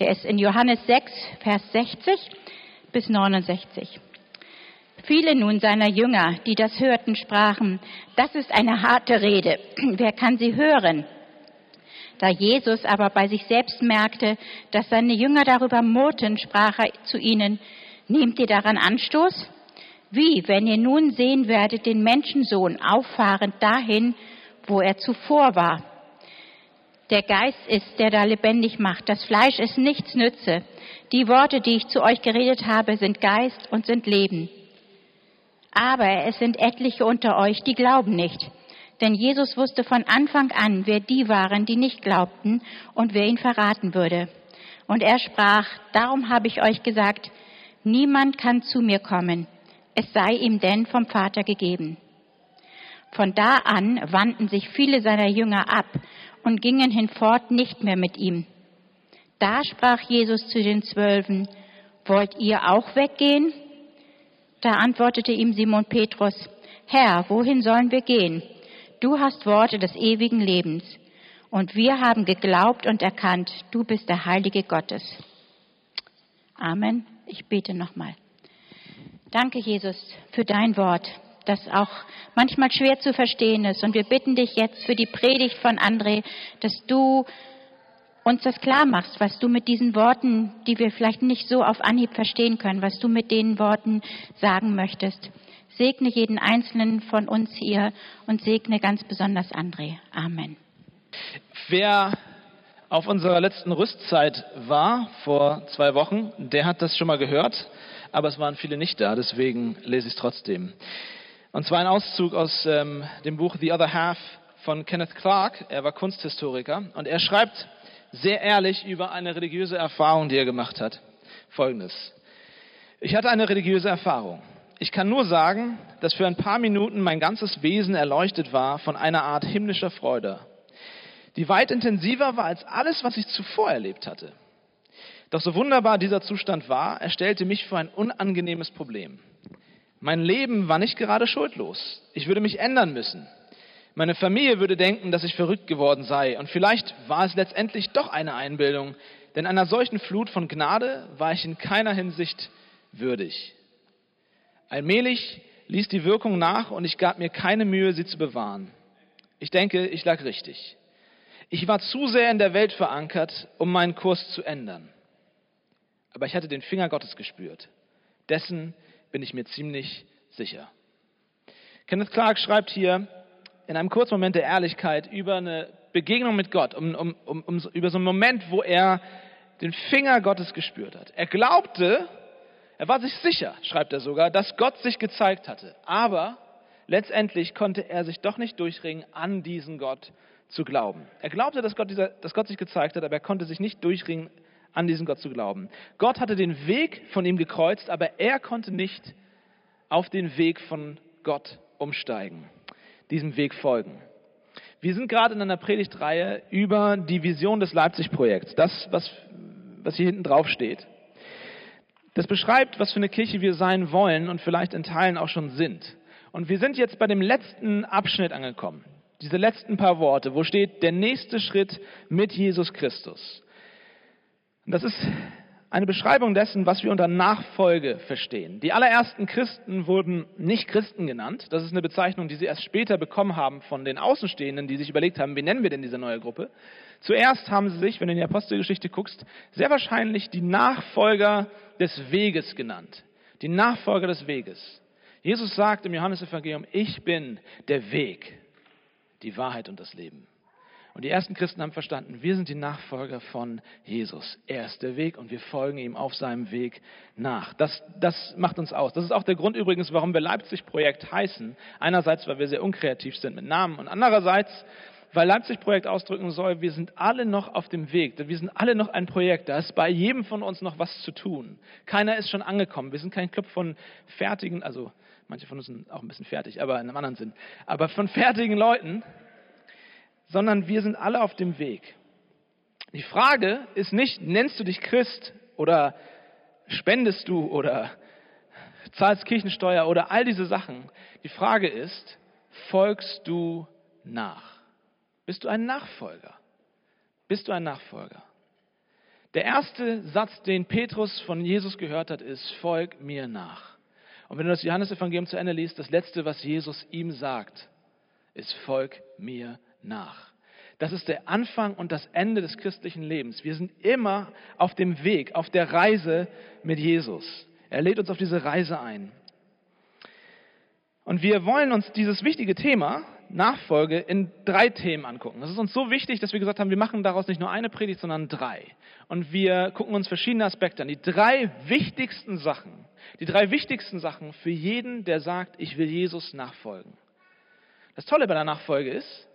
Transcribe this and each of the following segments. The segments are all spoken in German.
Der ist in Johannes 6, Vers 60 bis 69. Viele nun seiner Jünger, die das hörten, sprachen, das ist eine harte Rede. Wer kann sie hören? Da Jesus aber bei sich selbst merkte, dass seine Jünger darüber murrten, sprach er zu ihnen, nehmt ihr daran Anstoß? Wie, wenn ihr nun sehen werdet den Menschensohn auffahrend dahin, wo er zuvor war? Der Geist ist, der da lebendig macht. Das Fleisch ist nichts nütze. Die Worte, die ich zu euch geredet habe, sind Geist und sind Leben. Aber es sind etliche unter euch, die glauben nicht. Denn Jesus wusste von Anfang an, wer die waren, die nicht glaubten und wer ihn verraten würde. Und er sprach, darum habe ich euch gesagt, niemand kann zu mir kommen, es sei ihm denn vom Vater gegeben. Von da an wandten sich viele seiner Jünger ab und gingen hinfort nicht mehr mit ihm. Da sprach Jesus zu den Zwölfen, wollt ihr auch weggehen? Da antwortete ihm Simon Petrus, Herr, wohin sollen wir gehen? Du hast Worte des ewigen Lebens. Und wir haben geglaubt und erkannt, du bist der Heilige Gottes. Amen. Ich bete nochmal. Danke, Jesus, für dein Wort, das auch manchmal schwer zu verstehen ist. Und wir bitten dich jetzt für die Predigt von André, dass du uns das klar machst, was du mit diesen Worten, die wir vielleicht nicht so auf Anhieb verstehen können, was du mit den Worten sagen möchtest. Segne jeden einzelnen von uns hier und segne ganz besonders André. Amen. Wer auf unserer letzten Rüstzeit war, vor zwei Wochen, der hat das schon mal gehört, aber es waren viele nicht da, deswegen lese ich es trotzdem. Und zwar ein Auszug aus ähm, dem Buch The Other Half von Kenneth Clark. Er war Kunsthistoriker und er schreibt sehr ehrlich über eine religiöse Erfahrung, die er gemacht hat. Folgendes. Ich hatte eine religiöse Erfahrung. Ich kann nur sagen, dass für ein paar Minuten mein ganzes Wesen erleuchtet war von einer Art himmlischer Freude, die weit intensiver war als alles, was ich zuvor erlebt hatte. Doch so wunderbar dieser Zustand war, er stellte mich vor ein unangenehmes Problem. Mein Leben war nicht gerade schuldlos. Ich würde mich ändern müssen. Meine Familie würde denken, dass ich verrückt geworden sei. Und vielleicht war es letztendlich doch eine Einbildung, denn einer solchen Flut von Gnade war ich in keiner Hinsicht würdig. Allmählich ließ die Wirkung nach und ich gab mir keine Mühe, sie zu bewahren. Ich denke, ich lag richtig. Ich war zu sehr in der Welt verankert, um meinen Kurs zu ändern. Aber ich hatte den Finger Gottes gespürt. Dessen bin ich mir ziemlich sicher. Kenneth Clark schreibt hier, in einem kurzen Moment der Ehrlichkeit über eine Begegnung mit Gott, um, um, um, über so einen Moment, wo er den Finger Gottes gespürt hat. Er glaubte, er war sich sicher, schreibt er sogar, dass Gott sich gezeigt hatte. Aber letztendlich konnte er sich doch nicht durchringen, an diesen Gott zu glauben. Er glaubte, dass Gott, dieser, dass Gott sich gezeigt hat, aber er konnte sich nicht durchringen, an diesen Gott zu glauben. Gott hatte den Weg von ihm gekreuzt, aber er konnte nicht auf den Weg von Gott umsteigen diesem Weg folgen. Wir sind gerade in einer Predigtreihe über die Vision des Leipzig-Projekts, das, was, was hier hinten drauf steht. Das beschreibt, was für eine Kirche wir sein wollen und vielleicht in Teilen auch schon sind. Und wir sind jetzt bei dem letzten Abschnitt angekommen. Diese letzten paar Worte, wo steht der nächste Schritt mit Jesus Christus. Und das ist eine Beschreibung dessen, was wir unter Nachfolge verstehen. Die allerersten Christen wurden nicht Christen genannt. Das ist eine Bezeichnung, die sie erst später bekommen haben von den Außenstehenden, die sich überlegt haben, wie nennen wir denn diese neue Gruppe. Zuerst haben sie sich, wenn du in die Apostelgeschichte guckst, sehr wahrscheinlich die Nachfolger des Weges genannt. Die Nachfolger des Weges. Jesus sagt im Johannesevangelium, ich bin der Weg, die Wahrheit und das Leben. Und die ersten Christen haben verstanden, wir sind die Nachfolger von Jesus. Er ist der Weg und wir folgen ihm auf seinem Weg nach. Das, das macht uns aus. Das ist auch der Grund übrigens, warum wir Leipzig-Projekt heißen. Einerseits, weil wir sehr unkreativ sind mit Namen und andererseits, weil Leipzig-Projekt ausdrücken soll, wir sind alle noch auf dem Weg. Wir sind alle noch ein Projekt. Da ist bei jedem von uns noch was zu tun. Keiner ist schon angekommen. Wir sind kein Club von fertigen, also manche von uns sind auch ein bisschen fertig, aber in einem anderen Sinn. Aber von fertigen Leuten, sondern wir sind alle auf dem Weg. Die Frage ist nicht, nennst du dich Christ oder spendest du oder zahlst Kirchensteuer oder all diese Sachen. Die Frage ist, folgst du nach? Bist du ein Nachfolger? Bist du ein Nachfolger? Der erste Satz, den Petrus von Jesus gehört hat, ist, folg mir nach. Und wenn du das Johannesevangelium zu Ende liest, das letzte, was Jesus ihm sagt, ist, folg mir nach. Das ist der Anfang und das Ende des christlichen Lebens. Wir sind immer auf dem Weg, auf der Reise mit Jesus. Er lädt uns auf diese Reise ein. Und wir wollen uns dieses wichtige Thema Nachfolge in drei Themen angucken. Das ist uns so wichtig, dass wir gesagt haben, wir machen daraus nicht nur eine Predigt, sondern drei. Und wir gucken uns verschiedene Aspekte an. Die drei wichtigsten Sachen, die drei wichtigsten Sachen für jeden, der sagt, ich will Jesus nachfolgen. Das Tolle bei der Nachfolge ist,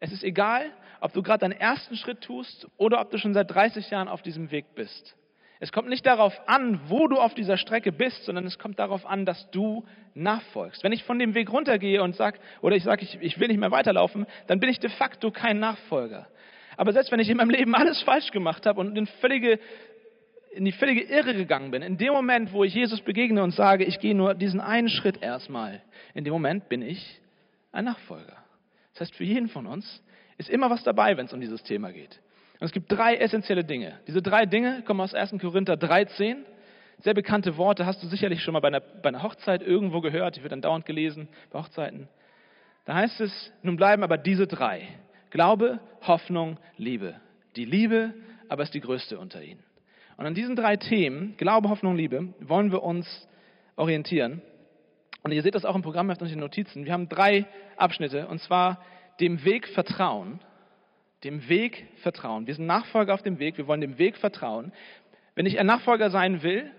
es ist egal, ob du gerade deinen ersten Schritt tust oder ob du schon seit 30 Jahren auf diesem Weg bist. Es kommt nicht darauf an, wo du auf dieser Strecke bist, sondern es kommt darauf an, dass du nachfolgst. Wenn ich von dem Weg runtergehe und sage, oder ich sage, ich, ich will nicht mehr weiterlaufen, dann bin ich de facto kein Nachfolger. Aber selbst wenn ich in meinem Leben alles falsch gemacht habe und in, völlige, in die völlige Irre gegangen bin, in dem Moment, wo ich Jesus begegne und sage, ich gehe nur diesen einen Schritt erstmal, in dem Moment bin ich ein Nachfolger. Das heißt, für jeden von uns ist immer was dabei, wenn es um dieses Thema geht. Und es gibt drei essentielle Dinge. Diese drei Dinge kommen aus 1. Korinther 13. Sehr bekannte Worte, hast du sicherlich schon mal bei einer, bei einer Hochzeit irgendwo gehört, die wird dann dauernd gelesen bei Hochzeiten. Da heißt es, nun bleiben aber diese drei. Glaube, Hoffnung, Liebe. Die Liebe aber ist die größte unter ihnen. Und an diesen drei Themen, Glaube, Hoffnung, Liebe, wollen wir uns orientieren. Und ihr seht das auch im Programm auf den Notizen. Wir haben drei Abschnitte, und zwar dem Weg Vertrauen, dem Weg vertrauen. Wir sind Nachfolger auf dem Weg, wir wollen dem Weg vertrauen. Wenn ich ein Nachfolger sein will,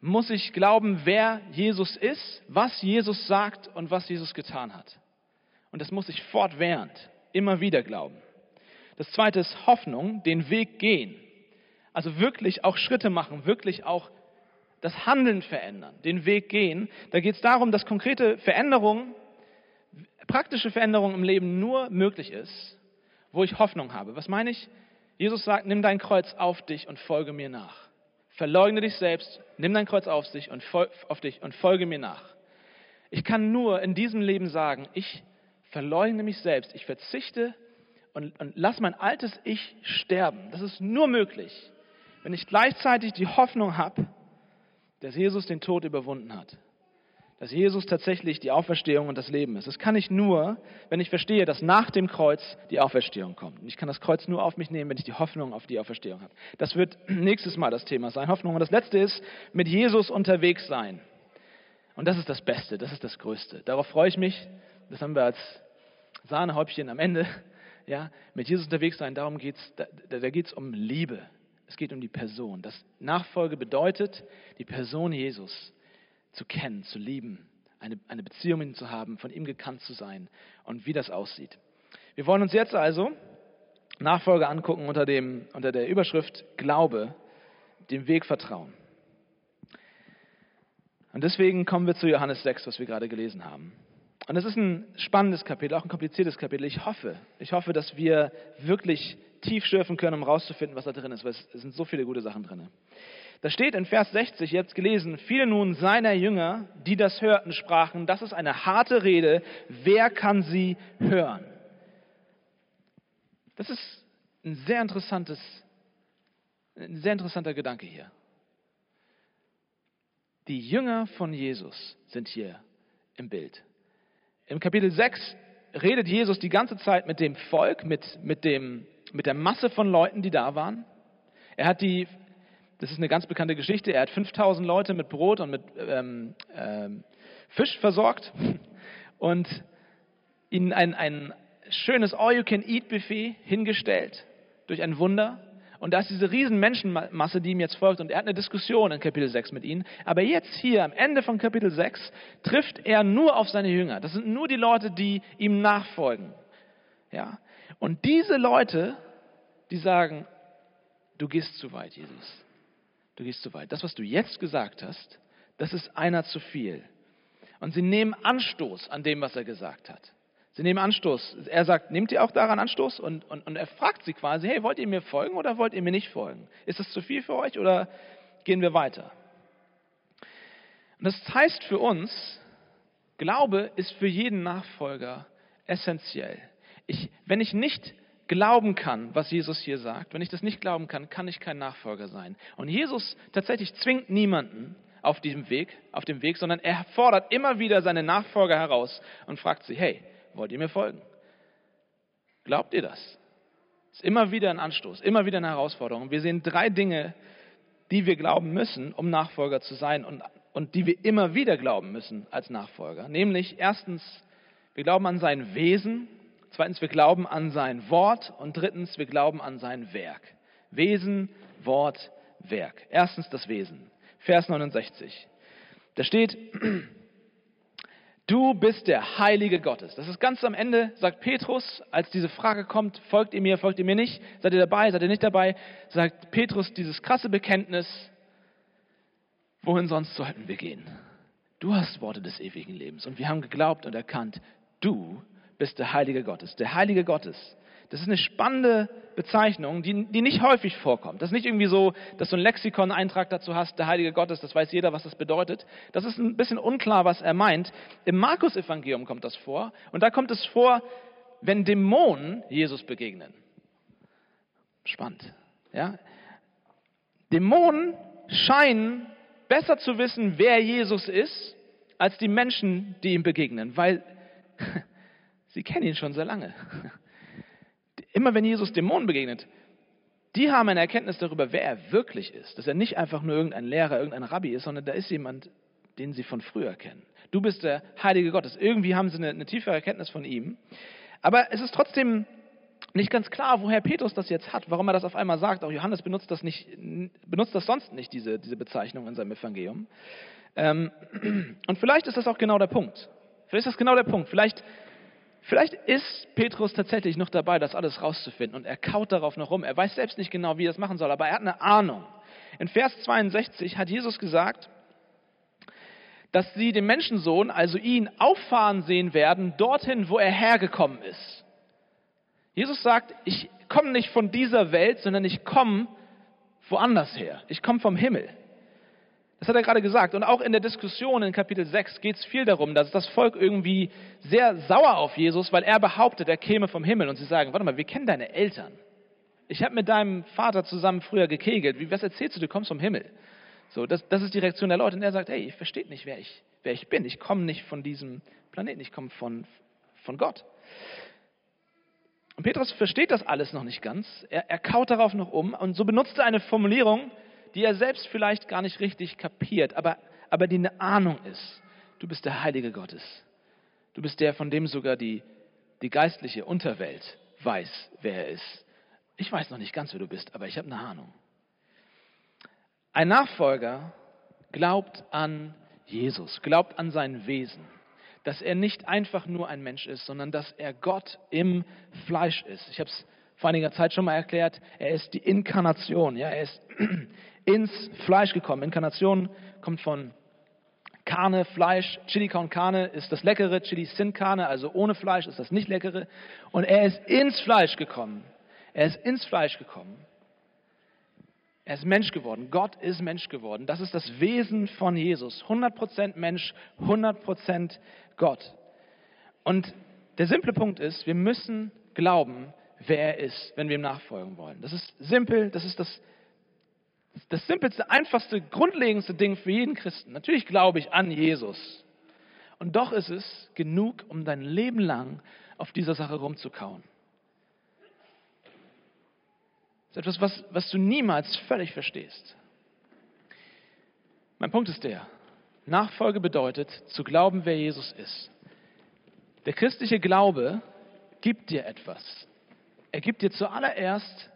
muss ich glauben, wer Jesus ist, was Jesus sagt und was Jesus getan hat. Und das muss ich fortwährend, immer wieder glauben. Das zweite ist Hoffnung, den Weg gehen. Also wirklich auch Schritte machen, wirklich auch das Handeln verändern, den Weg gehen. Da geht es darum, dass konkrete Veränderungen, praktische Veränderungen im Leben nur möglich ist, wo ich Hoffnung habe. Was meine ich? Jesus sagt, nimm dein Kreuz auf dich und folge mir nach. Verleugne dich selbst, nimm dein Kreuz auf dich und, auf dich und folge mir nach. Ich kann nur in diesem Leben sagen, ich verleugne mich selbst, ich verzichte und, und lass mein altes Ich sterben. Das ist nur möglich, wenn ich gleichzeitig die Hoffnung habe, dass Jesus den Tod überwunden hat dass Jesus tatsächlich die Auferstehung und das Leben ist. Das kann ich nur, wenn ich verstehe, dass nach dem Kreuz die Auferstehung kommt. Und ich kann das Kreuz nur auf mich nehmen, wenn ich die Hoffnung auf die Auferstehung habe. Das wird nächstes Mal das Thema sein, Hoffnung. Und das letzte ist, mit Jesus unterwegs sein. Und das ist das Beste, das ist das Größte. Darauf freue ich mich. Das haben wir als Sahnehäubchen am Ende. Ja, mit Jesus unterwegs sein, darum geht's, da, da geht es um Liebe. Es geht um die Person. Das Nachfolge bedeutet, die Person Jesus zu kennen, zu lieben, eine, eine Beziehung mit ihm zu haben, von ihm gekannt zu sein und wie das aussieht. Wir wollen uns jetzt also Nachfolge angucken unter, dem, unter der Überschrift Glaube, dem Weg Vertrauen. Und deswegen kommen wir zu Johannes 6, was wir gerade gelesen haben. Und es ist ein spannendes Kapitel, auch ein kompliziertes Kapitel. Ich hoffe, ich hoffe, dass wir wirklich tief schürfen können, um rauszufinden, was da drin ist, weil es sind so viele gute Sachen drin. Da steht in Vers 60 jetzt gelesen, viele nun seiner Jünger, die das hörten, sprachen, das ist eine harte Rede, wer kann sie hören? Das ist ein sehr interessantes, ein sehr interessanter Gedanke hier. Die Jünger von Jesus sind hier im Bild. Im Kapitel 6 redet Jesus die ganze Zeit mit dem Volk, mit, mit, dem, mit der Masse von Leuten, die da waren. Er hat die das ist eine ganz bekannte Geschichte. Er hat 5000 Leute mit Brot und mit ähm, ähm, Fisch versorgt und ihnen ein, ein schönes All-You-Can-Eat-Buffet hingestellt durch ein Wunder. Und da ist diese riesen Menschenmasse, die ihm jetzt folgt. Und er hat eine Diskussion in Kapitel 6 mit ihnen. Aber jetzt hier am Ende von Kapitel 6 trifft er nur auf seine Jünger. Das sind nur die Leute, die ihm nachfolgen. Ja? Und diese Leute, die sagen, du gehst zu weit, Jesus du gehst zu weit. Das, was du jetzt gesagt hast, das ist einer zu viel. Und sie nehmen Anstoß an dem, was er gesagt hat. Sie nehmen Anstoß. Er sagt, nehmt ihr auch daran Anstoß? Und, und, und er fragt sie quasi, hey, wollt ihr mir folgen oder wollt ihr mir nicht folgen? Ist das zu viel für euch oder gehen wir weiter? Und das heißt für uns, Glaube ist für jeden Nachfolger essentiell. Ich, wenn ich nicht glauben kann, was Jesus hier sagt, wenn ich das nicht glauben kann, kann ich kein Nachfolger sein. Und Jesus tatsächlich zwingt niemanden auf diesem Weg, auf dem Weg, sondern er fordert immer wieder seine Nachfolger heraus und fragt sie, hey, wollt ihr mir folgen? Glaubt ihr das? Das ist immer wieder ein Anstoß, immer wieder eine Herausforderung. Wir sehen drei Dinge, die wir glauben müssen, um Nachfolger zu sein und, und die wir immer wieder glauben müssen als Nachfolger. Nämlich erstens, wir glauben an sein Wesen, Zweitens, wir glauben an sein Wort. Und drittens, wir glauben an sein Werk. Wesen, Wort, Werk. Erstens das Wesen. Vers 69. Da steht, du bist der Heilige Gottes. Das ist ganz am Ende, sagt Petrus, als diese Frage kommt, folgt ihr mir, folgt ihr mir nicht, seid ihr dabei, seid ihr nicht dabei, sagt Petrus dieses krasse Bekenntnis, wohin sonst sollten wir gehen? Du hast Worte des ewigen Lebens und wir haben geglaubt und erkannt, du bist der Heilige Gottes. Der Heilige Gottes. Das ist eine spannende Bezeichnung, die, die nicht häufig vorkommt. Das ist nicht irgendwie so, dass du einen Lexikon-Eintrag dazu hast, der Heilige Gottes, das weiß jeder, was das bedeutet. Das ist ein bisschen unklar, was er meint. Im Markus-Evangelium kommt das vor. Und da kommt es vor, wenn Dämonen Jesus begegnen. Spannend. Ja? Dämonen scheinen besser zu wissen, wer Jesus ist, als die Menschen, die ihm begegnen, weil Sie kennen ihn schon sehr lange. Immer wenn Jesus Dämonen begegnet, die haben eine Erkenntnis darüber, wer er wirklich ist. Dass er nicht einfach nur irgendein Lehrer, irgendein Rabbi ist, sondern da ist jemand, den sie von früher kennen. Du bist der Heilige Gottes. Irgendwie haben sie eine, eine tiefere Erkenntnis von ihm. Aber es ist trotzdem nicht ganz klar, woher Petrus das jetzt hat, warum er das auf einmal sagt. Auch Johannes benutzt das, nicht, benutzt das sonst nicht, diese, diese Bezeichnung in seinem Evangelium. Ähm, und vielleicht ist das auch genau der Punkt. Vielleicht ist das genau der Punkt. Vielleicht Vielleicht ist Petrus tatsächlich noch dabei, das alles rauszufinden und er kaut darauf noch rum. Er weiß selbst nicht genau, wie er es machen soll, aber er hat eine Ahnung. In Vers 62 hat Jesus gesagt, dass sie den Menschensohn, also ihn, auffahren sehen werden, dorthin, wo er hergekommen ist. Jesus sagt, ich komme nicht von dieser Welt, sondern ich komme woanders her. Ich komme vom Himmel. Das hat er gerade gesagt. Und auch in der Diskussion in Kapitel 6 geht es viel darum, dass das Volk irgendwie sehr sauer auf Jesus, weil er behauptet, er käme vom Himmel. Und sie sagen, warte mal, wir kennen deine Eltern. Ich habe mit deinem Vater zusammen früher gekegelt. Wie, was erzählst du, du kommst vom Himmel? So, das, das ist die Reaktion der Leute. Und er sagt, hey, ihr versteht nicht, wer ich, wer ich bin. Ich komme nicht von diesem Planeten, ich komme von, von Gott. Und Petrus versteht das alles noch nicht ganz. Er, er kaut darauf noch um und so benutzt er eine Formulierung, die er selbst vielleicht gar nicht richtig kapiert, aber, aber die eine Ahnung ist. Du bist der Heilige Gottes. Du bist der, von dem sogar die, die geistliche Unterwelt weiß, wer er ist. Ich weiß noch nicht ganz, wer du bist, aber ich habe eine Ahnung. Ein Nachfolger glaubt an Jesus, glaubt an sein Wesen, dass er nicht einfach nur ein Mensch ist, sondern dass er Gott im Fleisch ist. Ich habe es vor einiger Zeit schon mal erklärt, er ist die Inkarnation, ja, er ist ins Fleisch gekommen. Inkarnation kommt von Carne, Fleisch, Chili con Carne ist das Leckere, Chili sin Carne, also ohne Fleisch ist das nicht Leckere. Und er ist ins Fleisch gekommen. Er ist ins Fleisch gekommen. Er ist Mensch geworden. Gott ist Mensch geworden. Das ist das Wesen von Jesus. 100% Mensch, 100% Gott. Und der simple Punkt ist, wir müssen glauben, wer er ist, wenn wir ihm nachfolgen wollen. Das ist simpel, das ist das das simpelste, einfachste, grundlegendste Ding für jeden Christen. Natürlich glaube ich an Jesus. Und doch ist es genug, um dein Leben lang auf dieser Sache rumzukauen. Das ist etwas, was, was du niemals völlig verstehst. Mein Punkt ist der, Nachfolge bedeutet, zu glauben, wer Jesus ist. Der christliche Glaube gibt dir etwas. Er gibt dir zuallererst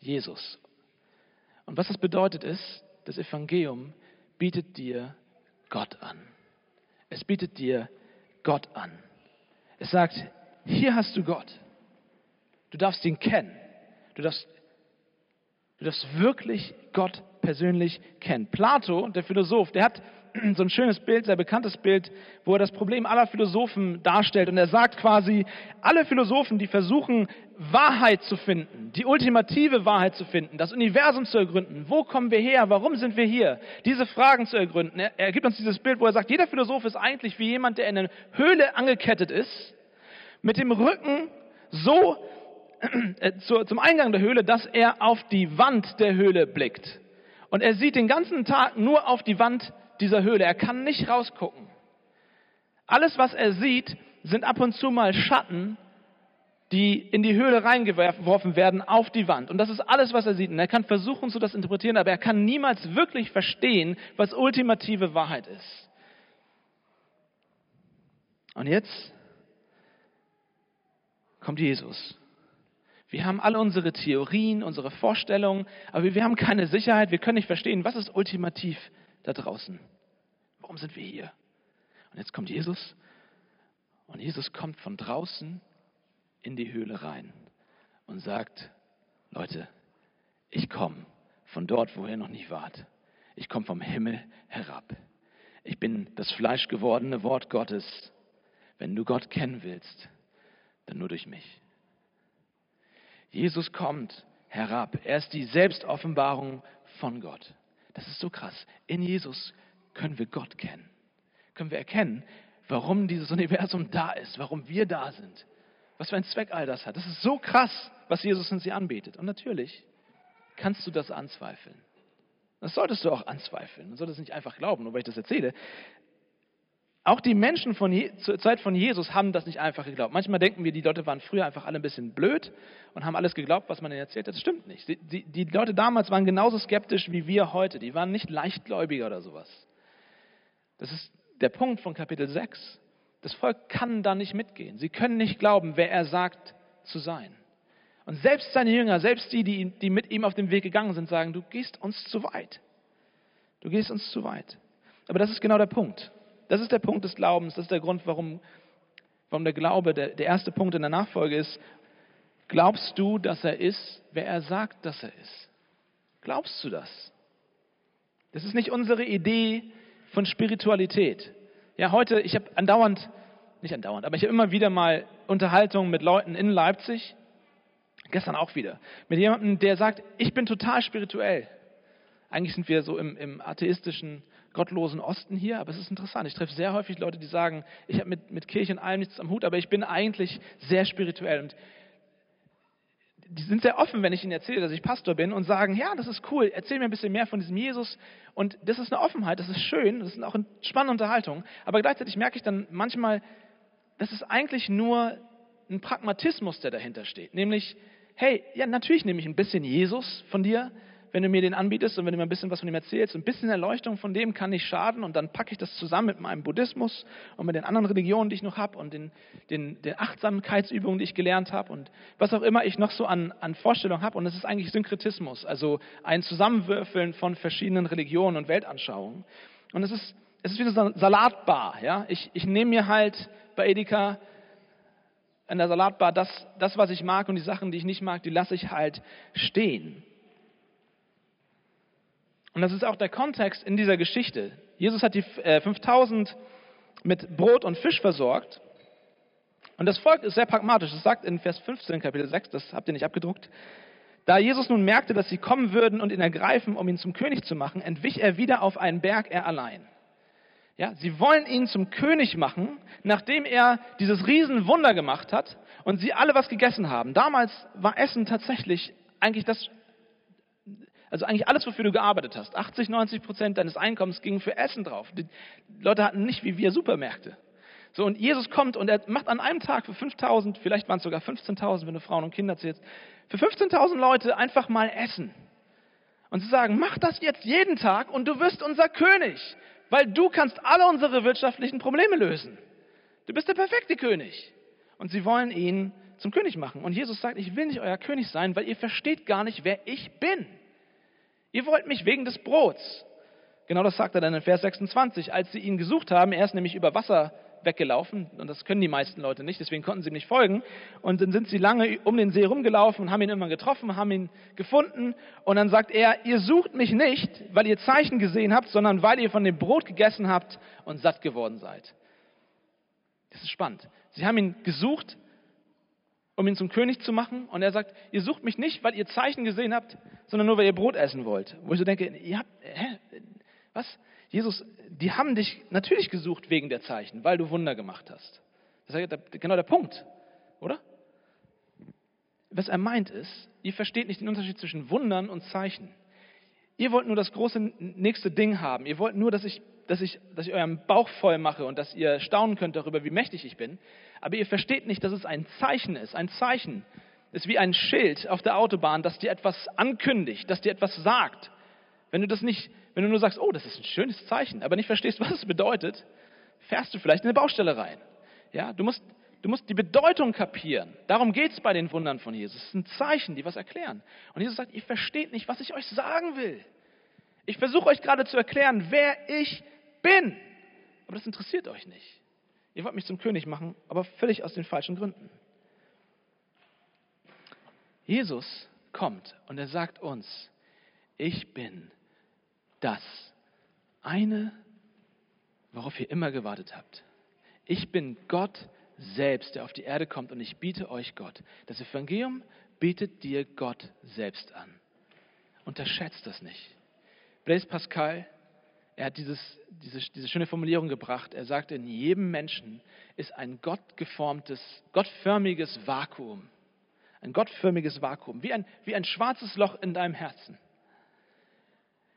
Jesus. Und was das bedeutet ist, das Evangelium bietet dir Gott an. Es bietet dir Gott an. Es sagt, hier hast du Gott. Du darfst ihn kennen. Du darfst, du darfst wirklich Gott persönlich kennen. Plato, der Philosoph, der hat so ein schönes Bild, sehr bekanntes Bild, wo er das Problem aller Philosophen darstellt. Und er sagt quasi, alle Philosophen, die versuchen, Wahrheit zu finden, die ultimative Wahrheit zu finden, das Universum zu ergründen, wo kommen wir her, warum sind wir hier, diese Fragen zu ergründen. Er, er gibt uns dieses Bild, wo er sagt, jeder Philosoph ist eigentlich wie jemand, der in eine Höhle angekettet ist, mit dem Rücken so äh, zum Eingang der Höhle, dass er auf die Wand der Höhle blickt. Und er sieht den ganzen Tag nur auf die Wand dieser Höhle. Er kann nicht rausgucken. Alles, was er sieht, sind ab und zu mal Schatten, die in die Höhle reingeworfen werden auf die Wand. Und das ist alles, was er sieht. Und er kann versuchen, so das interpretieren, aber er kann niemals wirklich verstehen, was ultimative Wahrheit ist. Und jetzt kommt Jesus. Wir haben alle unsere Theorien, unsere Vorstellungen, aber wir haben keine Sicherheit, wir können nicht verstehen, was ist ultimativ da draußen. Warum sind wir hier? Und jetzt kommt Jesus und Jesus kommt von draußen in die Höhle rein und sagt, Leute, ich komme von dort, wo ihr noch nicht wart. Ich komme vom Himmel herab. Ich bin das fleischgewordene Wort Gottes. Wenn du Gott kennen willst, dann nur durch mich. Jesus kommt herab. Er ist die Selbstoffenbarung von Gott. Das ist so krass. In Jesus können wir Gott kennen. Können wir erkennen, warum dieses Universum da ist, warum wir da sind. Was für einen Zweck all das hat. Das ist so krass, was Jesus uns hier anbietet. Und natürlich kannst du das anzweifeln. Das solltest du auch anzweifeln. Du solltest nicht einfach glauben, nur weil ich das erzähle. Auch die Menschen von Je zur Zeit von Jesus haben das nicht einfach geglaubt. Manchmal denken wir, die Leute waren früher einfach alle ein bisschen blöd und haben alles geglaubt, was man ihnen erzählt hat. Das stimmt nicht. Die, die, die Leute damals waren genauso skeptisch wie wir heute. Die waren nicht leichtgläubiger oder sowas. Das ist der Punkt von Kapitel 6. Das Volk kann da nicht mitgehen. Sie können nicht glauben, wer er sagt zu sein. Und selbst seine Jünger, selbst die, die, die mit ihm auf dem Weg gegangen sind, sagen, du gehst uns zu weit. Du gehst uns zu weit. Aber das ist genau der Punkt. Das ist der Punkt des Glaubens. Das ist der Grund, warum, warum der Glaube der, der erste Punkt in der Nachfolge ist. Glaubst du, dass er ist, wer er sagt, dass er ist? Glaubst du das? Das ist nicht unsere Idee von Spiritualität. Ja, heute, ich habe andauernd, nicht andauernd, aber ich habe immer wieder mal Unterhaltungen mit Leuten in Leipzig, gestern auch wieder, mit jemandem, der sagt, ich bin total spirituell. Eigentlich sind wir so im, im atheistischen gottlosen Osten hier, aber es ist interessant. Ich treffe sehr häufig Leute, die sagen, ich habe mit, mit Kirche und allem nichts am Hut, aber ich bin eigentlich sehr spirituell. Und die sind sehr offen, wenn ich ihnen erzähle, dass ich Pastor bin und sagen, ja, das ist cool, erzähl mir ein bisschen mehr von diesem Jesus. Und das ist eine Offenheit, das ist schön, das ist auch eine spannende Unterhaltung. Aber gleichzeitig merke ich dann manchmal, das ist eigentlich nur ein Pragmatismus, der dahinter steht. Nämlich, hey, ja, natürlich nehme ich ein bisschen Jesus von dir, wenn du mir den anbietest und wenn du mir ein bisschen was von ihm erzählst. Ein bisschen Erleuchtung von dem kann nicht schaden und dann packe ich das zusammen mit meinem Buddhismus und mit den anderen Religionen, die ich noch habe und den, den, den Achtsamkeitsübungen, die ich gelernt habe und was auch immer ich noch so an, an Vorstellungen habe. Und es ist eigentlich Synkretismus, also ein Zusammenwürfeln von verschiedenen Religionen und Weltanschauungen. Und es ist, es ist wie so eine Salatbar. Ja? Ich, ich nehme mir halt bei Edeka in der Salatbar das, das, was ich mag und die Sachen, die ich nicht mag, die lasse ich halt stehen. Und das ist auch der Kontext in dieser Geschichte. Jesus hat die 5000 äh, mit Brot und Fisch versorgt. Und das Volk ist sehr pragmatisch. Es sagt in Vers 15, Kapitel 6, das habt ihr nicht abgedruckt. Da Jesus nun merkte, dass sie kommen würden und ihn ergreifen, um ihn zum König zu machen, entwich er wieder auf einen Berg, er allein. Ja, sie wollen ihn zum König machen, nachdem er dieses Riesenwunder gemacht hat und sie alle was gegessen haben. Damals war Essen tatsächlich eigentlich das also eigentlich alles, wofür du gearbeitet hast. 80, 90 Prozent deines Einkommens gingen für Essen drauf. Die Leute hatten nicht wie wir Supermärkte. So, und Jesus kommt und er macht an einem Tag für 5000, vielleicht waren es sogar 15.000, wenn du Frauen und Kinder zählst, für 15.000 Leute einfach mal Essen. Und sie sagen, mach das jetzt jeden Tag und du wirst unser König, weil du kannst alle unsere wirtschaftlichen Probleme lösen. Du bist der perfekte König. Und sie wollen ihn zum König machen. Und Jesus sagt, ich will nicht euer König sein, weil ihr versteht gar nicht, wer ich bin. Ihr wollt mich wegen des Brots. Genau das sagt er dann in Vers 26. Als sie ihn gesucht haben, er ist nämlich über Wasser weggelaufen und das können die meisten Leute nicht, deswegen konnten sie ihm nicht folgen. Und dann sind sie lange um den See rumgelaufen und haben ihn immer getroffen, haben ihn gefunden und dann sagt er, ihr sucht mich nicht, weil ihr Zeichen gesehen habt, sondern weil ihr von dem Brot gegessen habt und satt geworden seid. Das ist spannend. Sie haben ihn gesucht, um ihn zum König zu machen. Und er sagt, ihr sucht mich nicht, weil ihr Zeichen gesehen habt, sondern nur, weil ihr Brot essen wollt. Wo ich so denke, ihr habt, hä? Was? Jesus, die haben dich natürlich gesucht wegen der Zeichen, weil du Wunder gemacht hast. Das ist genau der Punkt, oder? was er meint ist, ihr versteht nicht den Unterschied zwischen Wundern und Zeichen. Ihr wollt nur das große nächste Ding haben. Ihr wollt nur, dass ich, dass ich, dass ich euren Bauch voll mache und dass ihr staunen könnt darüber, wie mächtig ich bin. Aber ihr versteht nicht, dass es ein Zeichen ist. Ein Zeichen ist wie ein Schild auf der Autobahn, das dir etwas ankündigt, das dir etwas sagt. Wenn du das nicht, wenn du nur sagst, oh, das ist ein schönes Zeichen, aber nicht verstehst, was es bedeutet, fährst du vielleicht in eine Baustelle rein. Ja, du musst, du musst die Bedeutung kapieren. Darum geht es bei den Wundern von Jesus. Es sind Zeichen, die was erklären. Und Jesus sagt, ihr versteht nicht, was ich euch sagen will. Ich versuche euch gerade zu erklären, wer ich bin. Aber das interessiert euch nicht. Ihr wollt mich zum König machen, aber völlig aus den falschen Gründen. Jesus kommt und er sagt uns, ich bin das eine, worauf ihr immer gewartet habt. Ich bin Gott selbst, der auf die Erde kommt und ich biete euch Gott. Das Evangelium bietet dir Gott selbst an. Unterschätzt das nicht. Blaise Pascal, er hat dieses, diese, diese schöne Formulierung gebracht. Er sagte, in jedem Menschen ist ein gottgeformtes, gottförmiges Vakuum. Ein gottförmiges Vakuum, wie ein, wie ein schwarzes Loch in deinem Herzen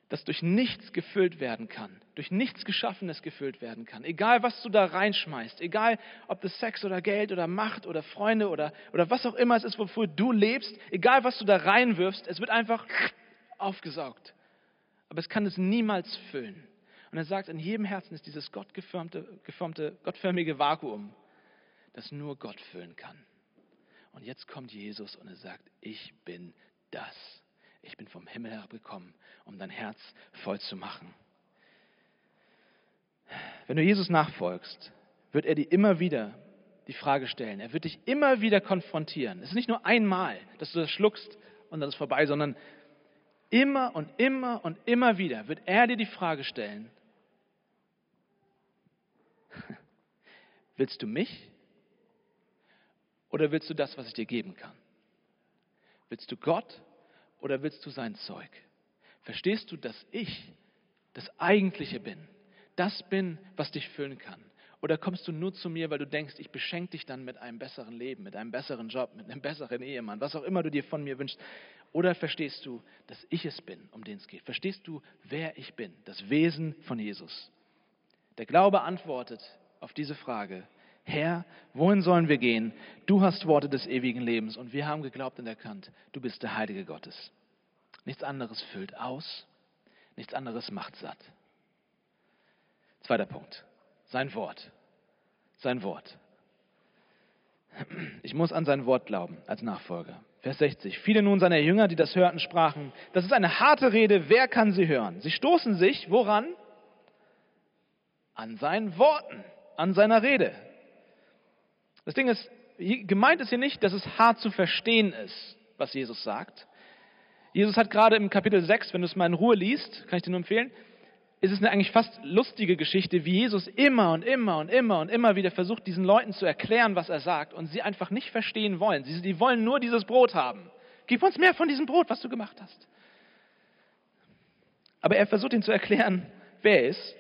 das durch nichts gefüllt werden kann, durch nichts Geschaffenes gefüllt werden kann. Egal, was du da reinschmeißt, egal, ob das Sex oder Geld oder Macht oder Freunde oder, oder was auch immer es ist, wofür du lebst, egal, was du da reinwirfst, es wird einfach aufgesaugt. Aber es kann es niemals füllen. Und er sagt, in jedem Herzen ist dieses gottgeformte, geformte, gottförmige Vakuum, das nur Gott füllen kann. Und jetzt kommt Jesus und er sagt, ich bin das ich bin vom Himmel herabgekommen, um dein Herz voll zu machen. Wenn du Jesus nachfolgst, wird er dir immer wieder die Frage stellen. Er wird dich immer wieder konfrontieren. Es ist nicht nur einmal, dass du das schluckst und dann ist vorbei, sondern immer und immer und immer wieder wird er dir die Frage stellen, willst du mich oder willst du das, was ich dir geben kann? Willst du Gott oder willst du sein Zeug? Verstehst du, dass ich das Eigentliche bin? Das bin, was dich füllen kann. Oder kommst du nur zu mir, weil du denkst, ich beschenke dich dann mit einem besseren Leben, mit einem besseren Job, mit einem besseren Ehemann, was auch immer du dir von mir wünschst? Oder verstehst du, dass ich es bin, um den es geht? Verstehst du, wer ich bin, das Wesen von Jesus? Der Glaube antwortet auf diese Frage Herr, wohin sollen wir gehen? Du hast Worte des ewigen Lebens und wir haben geglaubt und erkannt, du bist der Heilige Gottes. Nichts anderes füllt aus, nichts anderes macht satt. Zweiter Punkt, sein Wort. Sein Wort. Ich muss an sein Wort glauben als Nachfolger. Vers 60. Viele nun seiner Jünger, die das hörten, sprachen, das ist eine harte Rede, wer kann sie hören? Sie stoßen sich, woran? An seinen Worten, an seiner Rede. Das Ding ist, gemeint ist hier nicht, dass es hart zu verstehen ist, was Jesus sagt. Jesus hat gerade im Kapitel 6, wenn du es mal in Ruhe liest, kann ich dir nur empfehlen, ist es eine eigentlich fast lustige Geschichte, wie Jesus immer und immer und immer und immer wieder versucht, diesen Leuten zu erklären, was er sagt und sie einfach nicht verstehen wollen. Sie, die wollen nur dieses Brot haben. Gib uns mehr von diesem Brot, was du gemacht hast. Aber er versucht ihnen zu erklären, wer er ist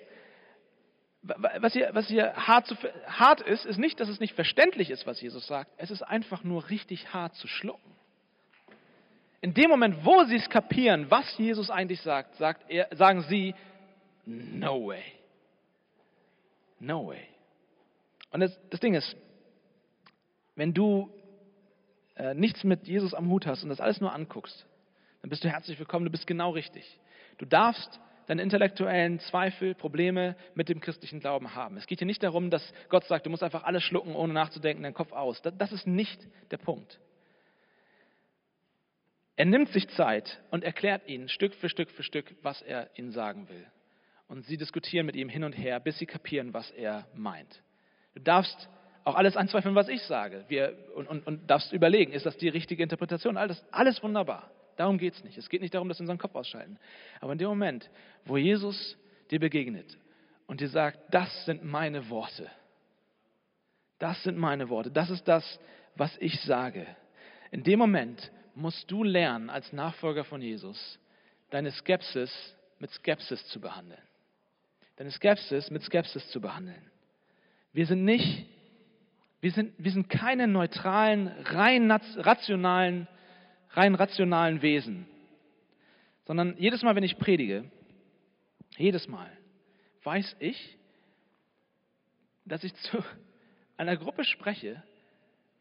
was hier, was hier hart, zu, hart ist, ist nicht, dass es nicht verständlich ist, was Jesus sagt. Es ist einfach nur richtig hart zu schlucken. In dem Moment, wo sie es kapieren, was Jesus eigentlich sagt, sagt er, sagen sie, no way. No way. Und das, das Ding ist, wenn du äh, nichts mit Jesus am Hut hast und das alles nur anguckst, dann bist du herzlich willkommen, du bist genau richtig. Du darfst deine intellektuellen Zweifel, Probleme mit dem christlichen Glauben haben. Es geht hier nicht darum, dass Gott sagt, du musst einfach alles schlucken, ohne nachzudenken, deinen Kopf aus. Das ist nicht der Punkt. Er nimmt sich Zeit und erklärt ihnen Stück für Stück für Stück, was er ihnen sagen will. Und sie diskutieren mit ihm hin und her, bis sie kapieren, was er meint. Du darfst auch alles anzweifeln, was ich sage. Wir, und, und, und darfst überlegen, ist das die richtige Interpretation? Alles, alles wunderbar. Darum geht es nicht. Es geht nicht darum, dass wir unseren Kopf ausschalten. Aber in dem Moment, wo Jesus dir begegnet und dir sagt, das sind meine Worte, das sind meine Worte, das ist das, was ich sage. In dem Moment musst du lernen, als Nachfolger von Jesus, deine Skepsis mit Skepsis zu behandeln. Deine Skepsis mit Skepsis zu behandeln. Wir sind nicht Wir sind, wir sind keine neutralen, rein rationalen, rein rationalen Wesen, sondern jedes Mal, wenn ich predige, jedes Mal weiß ich, dass ich zu einer Gruppe spreche,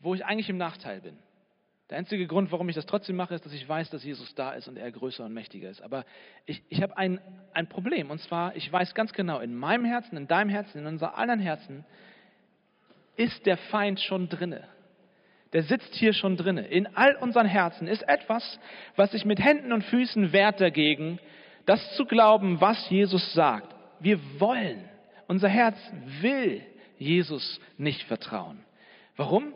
wo ich eigentlich im Nachteil bin. Der einzige Grund, warum ich das trotzdem mache, ist, dass ich weiß, dass Jesus da ist und er größer und mächtiger ist. Aber ich, ich habe ein, ein Problem. Und zwar, ich weiß ganz genau, in meinem Herzen, in deinem Herzen, in unser allen Herzen ist der Feind schon drinne. Der sitzt hier schon drinne. In all unseren Herzen ist etwas, was sich mit Händen und Füßen wehrt dagegen, das zu glauben, was Jesus sagt. Wir wollen, unser Herz will Jesus nicht vertrauen. Warum?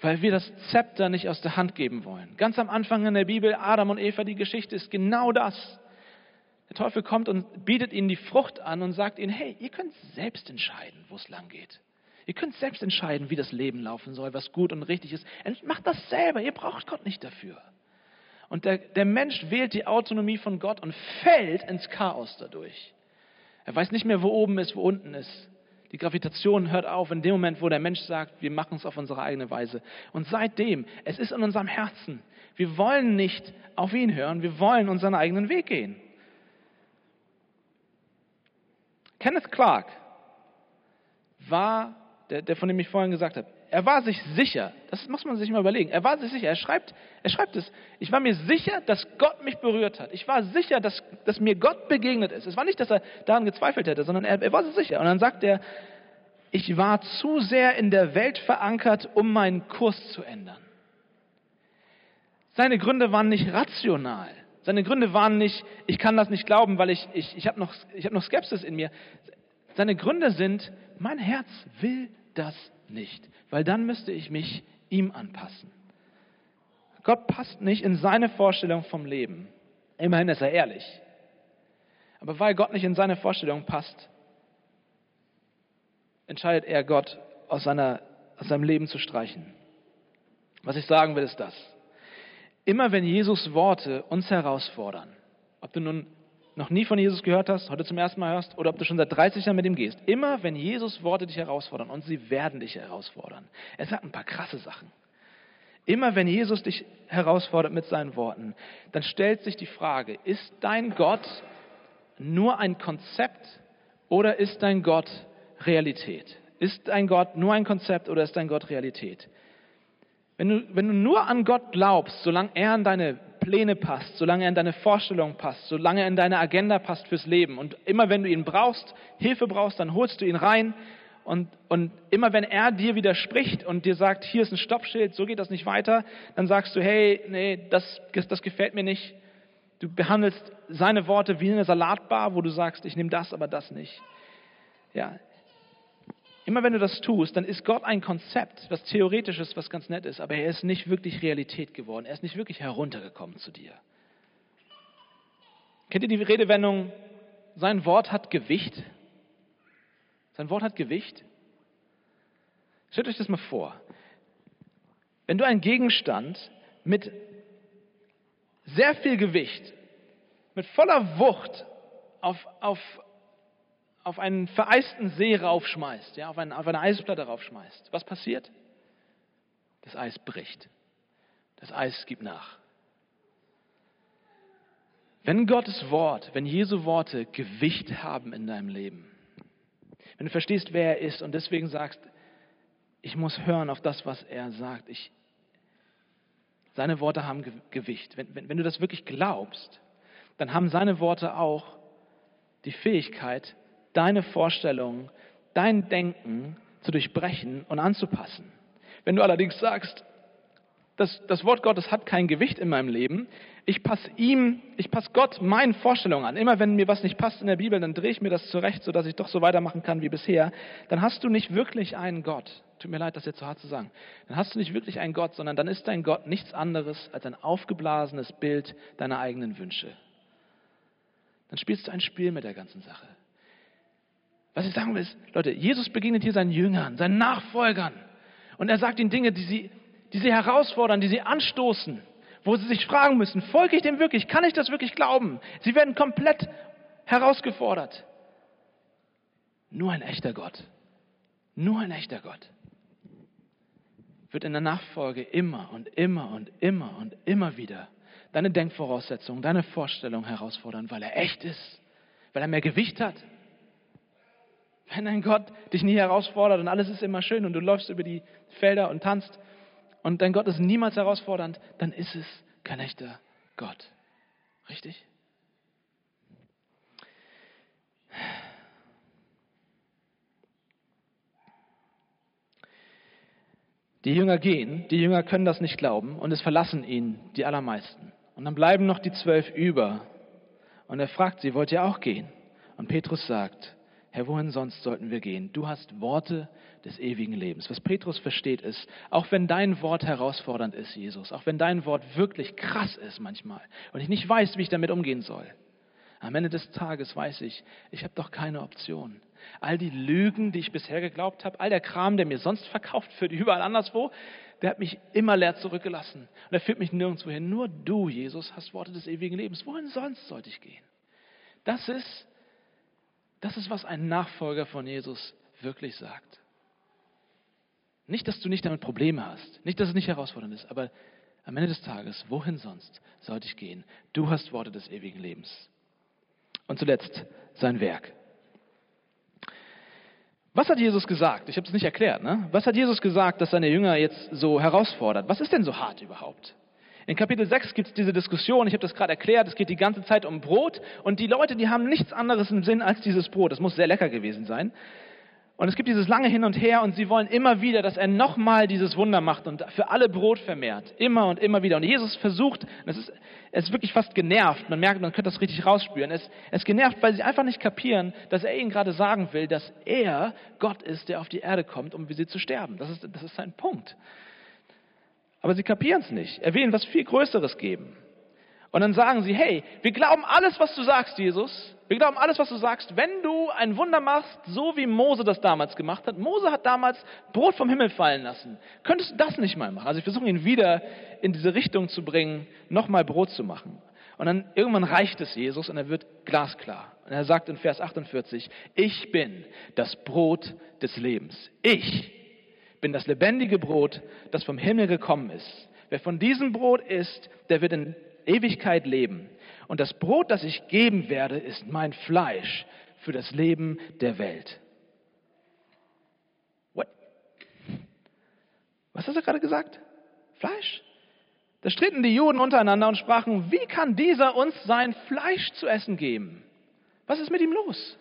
Weil wir das Zepter nicht aus der Hand geben wollen. Ganz am Anfang in der Bibel, Adam und Eva, die Geschichte ist genau das. Der Teufel kommt und bietet ihnen die Frucht an und sagt ihnen, hey, ihr könnt selbst entscheiden, wo es lang geht. Ihr könnt selbst entscheiden, wie das Leben laufen soll, was gut und richtig ist. Macht das selber, ihr braucht Gott nicht dafür. Und der, der Mensch wählt die Autonomie von Gott und fällt ins Chaos dadurch. Er weiß nicht mehr, wo oben ist, wo unten ist. Die Gravitation hört auf in dem Moment, wo der Mensch sagt, wir machen es auf unsere eigene Weise. Und seitdem, es ist in unserem Herzen. Wir wollen nicht auf ihn hören, wir wollen unseren eigenen Weg gehen. Kenneth Clark war der, der von dem ich vorhin gesagt habe, er war sich sicher, das muss man sich mal überlegen, er war sich sicher, er schreibt, er schreibt es, ich war mir sicher, dass Gott mich berührt hat. Ich war sicher, dass, dass mir Gott begegnet ist. Es war nicht, dass er daran gezweifelt hätte, sondern er, er war sich sicher. Und dann sagt er, ich war zu sehr in der Welt verankert, um meinen Kurs zu ändern. Seine Gründe waren nicht rational. Seine Gründe waren nicht, ich kann das nicht glauben, weil ich, ich, ich habe noch, hab noch Skepsis in mir. Seine Gründe sind, mein Herz will das nicht, weil dann müsste ich mich ihm anpassen. Gott passt nicht in seine Vorstellung vom Leben. Immerhin ist er ehrlich. Aber weil Gott nicht in seine Vorstellung passt, entscheidet er Gott aus, seiner, aus seinem Leben zu streichen. Was ich sagen will, ist das. Immer wenn Jesus Worte uns herausfordern, ob du nun noch nie von Jesus gehört hast, heute zum ersten Mal hörst, oder ob du schon seit 30 Jahren mit ihm gehst, immer wenn Jesus Worte dich herausfordern, und sie werden dich herausfordern, er sagt ein paar krasse Sachen. Immer wenn Jesus dich herausfordert mit seinen Worten, dann stellt sich die Frage, ist dein Gott nur ein Konzept oder ist dein Gott Realität? Ist dein Gott nur ein Konzept oder ist dein Gott Realität? Wenn du, wenn du nur an Gott glaubst, solange er an deine Pläne passt, solange er in deine Vorstellungen passt, solange er in deine Agenda passt fürs Leben. Und immer wenn du ihn brauchst, Hilfe brauchst, dann holst du ihn rein. Und, und immer wenn er dir widerspricht und dir sagt, hier ist ein Stoppschild, so geht das nicht weiter, dann sagst du, hey, nee, das, das gefällt mir nicht. Du behandelst seine Worte wie eine Salatbar, wo du sagst, ich nehme das, aber das nicht. Ja, Immer wenn du das tust, dann ist Gott ein Konzept, was theoretisch ist, was ganz nett ist, aber er ist nicht wirklich Realität geworden. Er ist nicht wirklich heruntergekommen zu dir. Kennt ihr die Redewendung, sein Wort hat Gewicht? Sein Wort hat Gewicht? Stellt euch das mal vor. Wenn du einen Gegenstand mit sehr viel Gewicht, mit voller Wucht auf, auf, auf einen vereisten See raufschmeißt, ja, auf, einen, auf eine Eisplatte raufschmeißt, was passiert? Das Eis bricht. Das Eis gibt nach. Wenn Gottes Wort, wenn Jesu Worte Gewicht haben in deinem Leben, wenn du verstehst, wer er ist und deswegen sagst, ich muss hören auf das, was er sagt, ich, seine Worte haben Gewicht. Wenn, wenn, wenn du das wirklich glaubst, dann haben seine Worte auch die Fähigkeit, deine Vorstellungen, dein Denken zu durchbrechen und anzupassen. Wenn du allerdings sagst, das, das Wort Gottes hat kein Gewicht in meinem Leben, ich passe ihm, ich passe Gott meinen Vorstellungen an. Immer wenn mir was nicht passt in der Bibel, dann drehe ich mir das zurecht, sodass ich doch so weitermachen kann wie bisher. Dann hast du nicht wirklich einen Gott. Tut mir leid, das jetzt so hart zu sagen. Dann hast du nicht wirklich einen Gott, sondern dann ist dein Gott nichts anderes als ein aufgeblasenes Bild deiner eigenen Wünsche. Dann spielst du ein Spiel mit der ganzen Sache. Was ich sagen will, ist, Leute, Jesus begegnet hier seinen Jüngern, seinen Nachfolgern. Und er sagt ihnen Dinge, die sie, die sie herausfordern, die sie anstoßen, wo sie sich fragen müssen, folge ich dem wirklich? Kann ich das wirklich glauben? Sie werden komplett herausgefordert. Nur ein echter Gott. Nur ein echter Gott wird in der Nachfolge immer und immer und immer und immer wieder deine Denkvoraussetzungen, deine Vorstellungen herausfordern, weil er echt ist, weil er mehr Gewicht hat. Wenn dein Gott dich nie herausfordert und alles ist immer schön und du läufst über die Felder und tanzt und dein Gott ist niemals herausfordernd, dann ist es kein echter Gott. Richtig? Die Jünger gehen, die Jünger können das nicht glauben und es verlassen ihn die allermeisten. Und dann bleiben noch die zwölf über. Und er fragt sie, wollt ihr auch gehen? Und Petrus sagt, Herr, wohin sonst sollten wir gehen? Du hast Worte des ewigen Lebens. Was Petrus versteht ist, auch wenn dein Wort herausfordernd ist, Jesus, auch wenn dein Wort wirklich krass ist manchmal und ich nicht weiß, wie ich damit umgehen soll, am Ende des Tages weiß ich, ich habe doch keine Option. All die Lügen, die ich bisher geglaubt habe, all der Kram, der mir sonst verkauft wird, überall anderswo, der hat mich immer leer zurückgelassen. Und er führt mich nirgendwo hin. Nur du, Jesus, hast Worte des ewigen Lebens. Wohin sonst sollte ich gehen? Das ist, das ist, was ein Nachfolger von Jesus wirklich sagt. Nicht, dass du nicht damit Probleme hast, nicht, dass es nicht herausfordernd ist, aber am Ende des Tages, wohin sonst sollte ich gehen? Du hast Worte des ewigen Lebens. Und zuletzt sein Werk. Was hat Jesus gesagt? Ich habe es nicht erklärt. Ne? Was hat Jesus gesagt, dass seine Jünger jetzt so herausfordert? Was ist denn so hart überhaupt? In Kapitel 6 gibt es diese Diskussion, ich habe das gerade erklärt, es geht die ganze Zeit um Brot und die Leute, die haben nichts anderes im Sinn als dieses Brot. Das muss sehr lecker gewesen sein. Und es gibt dieses lange Hin und Her und sie wollen immer wieder, dass er nochmal dieses Wunder macht und für alle Brot vermehrt. Immer und immer wieder. Und Jesus versucht, es ist, ist wirklich fast genervt, man merkt, man könnte das richtig rausspüren. Es, ist genervt, weil sie einfach nicht kapieren, dass er ihnen gerade sagen will, dass er Gott ist, der auf die Erde kommt, um wie sie zu sterben. Das ist, das ist sein Punkt. Aber sie kapieren es nicht. Er will ihnen was viel Größeres geben. Und dann sagen sie, hey, wir glauben alles, was du sagst, Jesus. Wir glauben alles, was du sagst, wenn du ein Wunder machst, so wie Mose das damals gemacht hat. Mose hat damals Brot vom Himmel fallen lassen. Könntest du das nicht mal machen? Also ich versuche ihn wieder in diese Richtung zu bringen, nochmal Brot zu machen. Und dann irgendwann reicht es Jesus und er wird glasklar. Und er sagt in Vers 48, ich bin das Brot des Lebens. Ich bin das lebendige Brot, das vom Himmel gekommen ist. Wer von diesem Brot isst, der wird in Ewigkeit leben. Und das Brot, das ich geben werde, ist mein Fleisch für das Leben der Welt. What? Was hat er gerade gesagt? Fleisch? Da stritten die Juden untereinander und sprachen, wie kann dieser uns sein Fleisch zu essen geben? Was ist mit ihm los?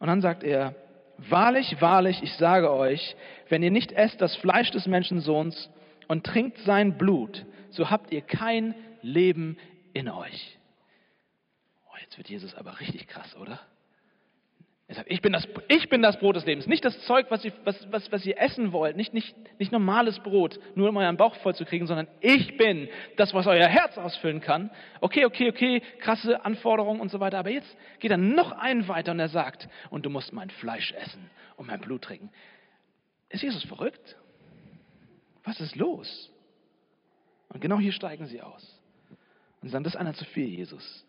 Und dann sagt er, wahrlich, wahrlich, ich sage euch, wenn ihr nicht esst das Fleisch des Menschensohns und trinkt sein Blut, so habt ihr kein Leben in euch. Oh, jetzt wird Jesus aber richtig krass, oder? Er sagt, ich bin das, ich bin das Brot des Lebens. Nicht das Zeug, was ihr, was, was, was ihr essen wollt. Nicht, nicht, nicht normales Brot, nur um euren Bauch voll zu kriegen, sondern ich bin das, was euer Herz ausfüllen kann. Okay, okay, okay, krasse Anforderungen und so weiter. Aber jetzt geht er noch einen weiter und er sagt, und du musst mein Fleisch essen und mein Blut trinken. Ist Jesus verrückt? Was ist los? Und genau hier steigen sie aus und sagen, das ist einer zu viel, Jesus.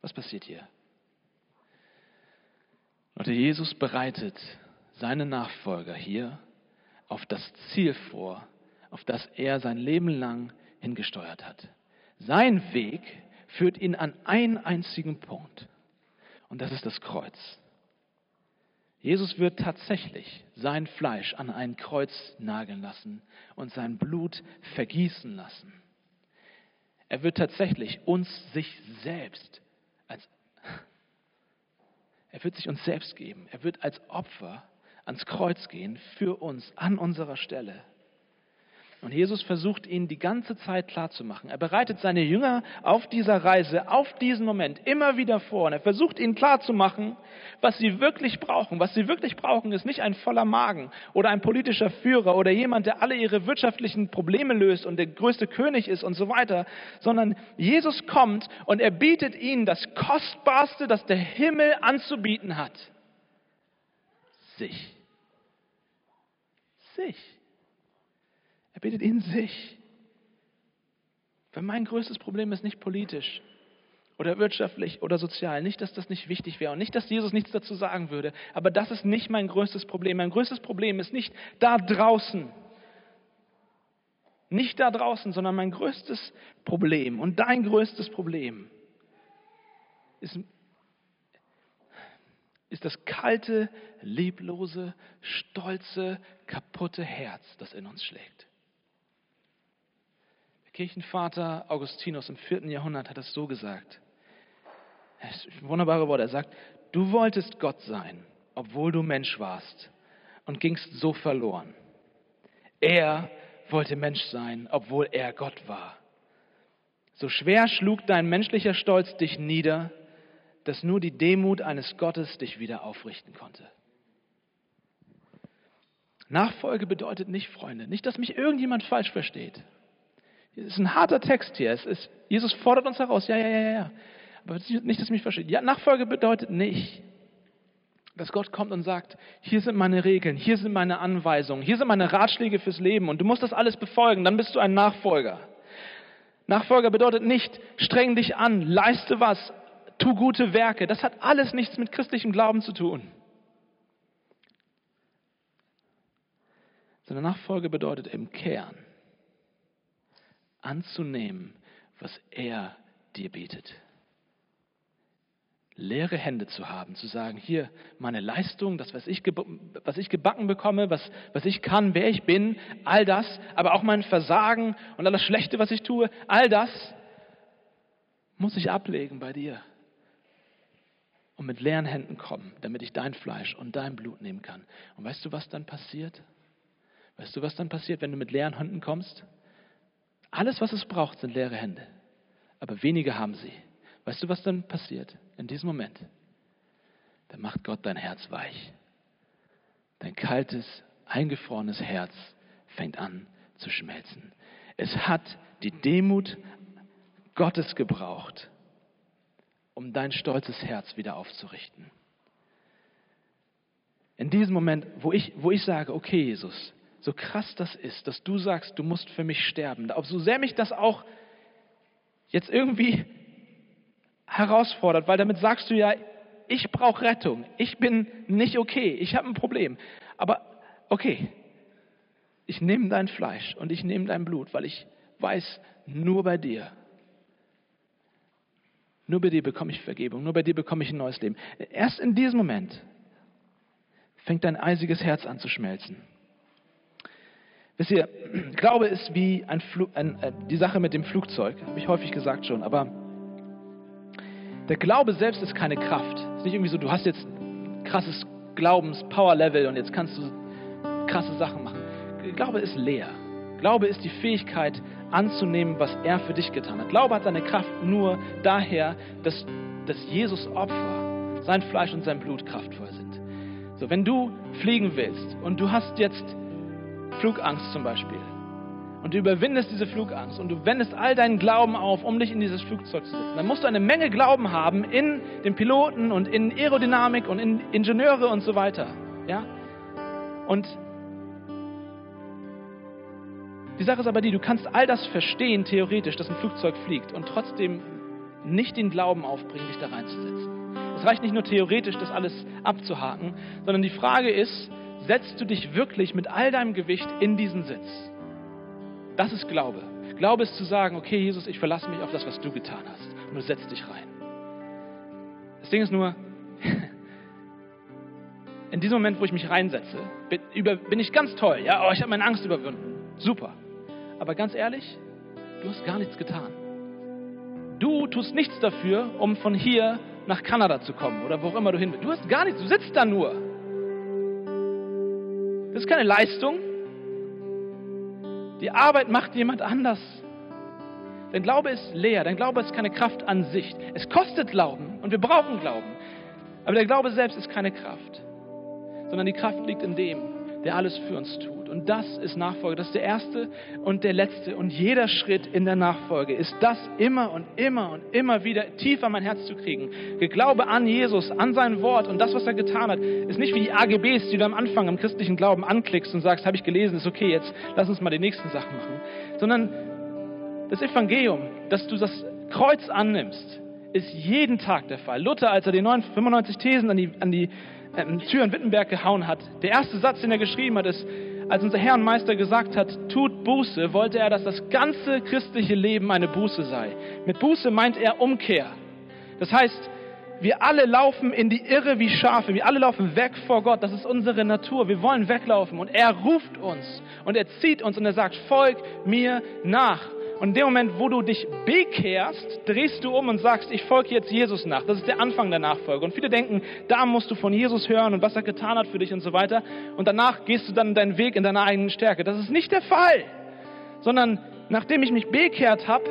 Was passiert hier? Und Jesus bereitet seine Nachfolger hier auf das Ziel vor, auf das er sein Leben lang hingesteuert hat. Sein Weg führt ihn an einen einzigen Punkt. Und das ist das Kreuz. Jesus wird tatsächlich sein Fleisch an ein Kreuz nageln lassen und sein Blut vergießen lassen. Er wird tatsächlich uns sich selbst er wird sich uns selbst geben. Er wird als Opfer ans Kreuz gehen für uns an unserer Stelle. Und Jesus versucht ihnen die ganze Zeit klarzumachen. Er bereitet seine Jünger auf dieser Reise, auf diesen Moment immer wieder vor. Und er versucht ihnen klarzumachen, was sie wirklich brauchen. Was sie wirklich brauchen, ist nicht ein voller Magen oder ein politischer Führer oder jemand, der alle ihre wirtschaftlichen Probleme löst und der größte König ist und so weiter, sondern Jesus kommt und er bietet ihnen das Kostbarste, das der Himmel anzubieten hat. Sich. Sich. Bittet ihn sich. Weil mein größtes Problem ist nicht politisch oder wirtschaftlich oder sozial. Nicht, dass das nicht wichtig wäre und nicht, dass Jesus nichts dazu sagen würde. Aber das ist nicht mein größtes Problem. Mein größtes Problem ist nicht da draußen. Nicht da draußen, sondern mein größtes Problem und dein größtes Problem ist, ist das kalte, leblose, stolze, kaputte Herz, das in uns schlägt. Kirchenvater Augustinus im vierten Jahrhundert hat es so gesagt. Das wunderbare Wort. Er sagt, du wolltest Gott sein, obwohl du Mensch warst und gingst so verloren. Er wollte Mensch sein, obwohl er Gott war. So schwer schlug dein menschlicher Stolz dich nieder, dass nur die Demut eines Gottes dich wieder aufrichten konnte. Nachfolge bedeutet nicht, Freunde, nicht, dass mich irgendjemand falsch versteht. Es ist ein harter Text hier. Ist, Jesus fordert uns heraus. Ja, ja, ja, ja. Aber nicht, dass mich versteht. Ja, Nachfolge bedeutet nicht, dass Gott kommt und sagt, hier sind meine Regeln, hier sind meine Anweisungen, hier sind meine Ratschläge fürs Leben und du musst das alles befolgen, dann bist du ein Nachfolger. Nachfolger bedeutet nicht, streng dich an, leiste was, tu gute Werke. Das hat alles nichts mit christlichem Glauben zu tun. Sondern Nachfolge bedeutet im Kern anzunehmen, was er dir bietet leere Hände zu haben, zu sagen, hier meine Leistung, das, was ich, was ich gebacken bekomme, was, was ich kann, wer ich bin, all das, aber auch mein Versagen und all das Schlechte, was ich tue, all das muss ich ablegen bei dir und mit leeren Händen kommen, damit ich dein Fleisch und dein Blut nehmen kann. Und weißt du, was dann passiert? Weißt du, was dann passiert, wenn du mit leeren Händen kommst? Alles, was es braucht, sind leere Hände, aber wenige haben sie. Weißt du, was dann passiert in diesem Moment? Dann macht Gott dein Herz weich. Dein kaltes, eingefrorenes Herz fängt an zu schmelzen. Es hat die Demut Gottes gebraucht, um dein stolzes Herz wieder aufzurichten. In diesem Moment, wo ich, wo ich sage, okay Jesus, so krass das ist, dass du sagst, du musst für mich sterben, so sehr mich das auch jetzt irgendwie herausfordert, weil damit sagst du ja, ich brauche Rettung, ich bin nicht okay, ich habe ein Problem. Aber okay, ich nehme dein Fleisch und ich nehme dein Blut, weil ich weiß, nur bei dir, nur bei dir bekomme ich Vergebung, nur bei dir bekomme ich ein neues Leben. Erst in diesem Moment fängt dein eisiges Herz an zu schmelzen. Wisst ihr, Glaube ist wie ein ein, äh, die Sache mit dem Flugzeug, habe ich häufig gesagt schon, aber der Glaube selbst ist keine Kraft. Es ist nicht irgendwie so, du hast jetzt krasses Glaubens-Power-Level und jetzt kannst du krasse Sachen machen. Glaube ist leer. Glaube ist die Fähigkeit anzunehmen, was er für dich getan hat. Glaube hat seine Kraft nur daher, dass, dass Jesus Opfer, sein Fleisch und sein Blut kraftvoll sind. So, wenn du fliegen willst und du hast jetzt Flugangst zum Beispiel, und du überwindest diese Flugangst und du wendest all deinen Glauben auf, um dich in dieses Flugzeug zu setzen, dann musst du eine Menge Glauben haben in den Piloten und in Aerodynamik und in Ingenieure und so weiter. Ja? Und die Sache ist aber die, du kannst all das verstehen, theoretisch, dass ein Flugzeug fliegt und trotzdem nicht den Glauben aufbringen, dich da reinzusetzen. Es reicht nicht nur theoretisch, das alles abzuhaken, sondern die Frage ist, setzt du dich wirklich mit all deinem Gewicht in diesen Sitz? Das ist Glaube. Glaube ist zu sagen, okay, Jesus, ich verlasse mich auf das, was du getan hast. Und du setzt dich rein. Das Ding ist nur, in diesem Moment, wo ich mich reinsetze, bin, ich ganz toll. Ja, oh, ich habe meine Angst überwunden. Super. Aber ganz ehrlich, du hast gar nichts getan. Du tust nichts dafür, um von hier nach Kanada zu kommen oder wo auch immer du hin willst. Du hast gar nichts, du sitzt da nur. Das ist keine Leistung, die Arbeit macht jemand anders. Dein Glaube ist leer, dein Glaube ist keine Kraft an sich. Es kostet Glauben und wir brauchen Glauben. Aber der Glaube selbst ist keine Kraft, sondern die Kraft liegt in dem, der alles für uns tut. Und das ist Nachfolge. Das ist der erste und der letzte. Und jeder Schritt in der Nachfolge ist das immer und immer und immer wieder tiefer mein Herz zu kriegen. Glaube an Jesus, an sein Wort und das, was er getan hat, ist nicht wie die AGBs, die du am Anfang im christlichen Glauben anklickst und sagst, habe ich gelesen, ist okay, jetzt lass uns mal die nächsten Sachen machen. Sondern das Evangelium, dass du das Kreuz annimmst, ist jeden Tag der Fall. Luther, als er die 95 Thesen an die, an die ähm, Tür in Wittenberg gehauen hat, der erste Satz, den er geschrieben hat, ist, als unser Herr und Meister gesagt hat, tut Buße, wollte er, dass das ganze christliche Leben eine Buße sei. Mit Buße meint er Umkehr. Das heißt, wir alle laufen in die Irre wie Schafe. Wir alle laufen weg vor Gott. Das ist unsere Natur. Wir wollen weglaufen. Und er ruft uns und er zieht uns und er sagt, folg mir nach. Und in dem Moment, wo du dich bekehrst, drehst du um und sagst, ich folge jetzt Jesus nach. Das ist der Anfang der Nachfolge. Und viele denken, da musst du von Jesus hören und was er getan hat für dich und so weiter. Und danach gehst du dann deinen Weg in deiner eigenen Stärke. Das ist nicht der Fall. Sondern nachdem ich mich bekehrt habe,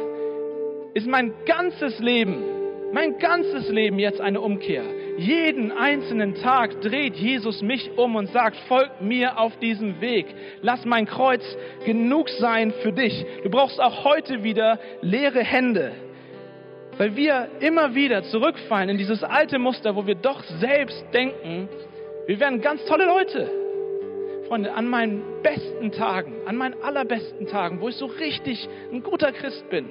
ist mein ganzes Leben mein ganzes Leben jetzt eine Umkehr. Jeden einzelnen Tag dreht Jesus mich um und sagt, folg mir auf diesem Weg. Lass mein Kreuz genug sein für dich. Du brauchst auch heute wieder leere Hände. Weil wir immer wieder zurückfallen in dieses alte Muster, wo wir doch selbst denken, wir wären ganz tolle Leute. Freunde, an meinen besten Tagen, an meinen allerbesten Tagen, wo ich so richtig ein guter Christ bin,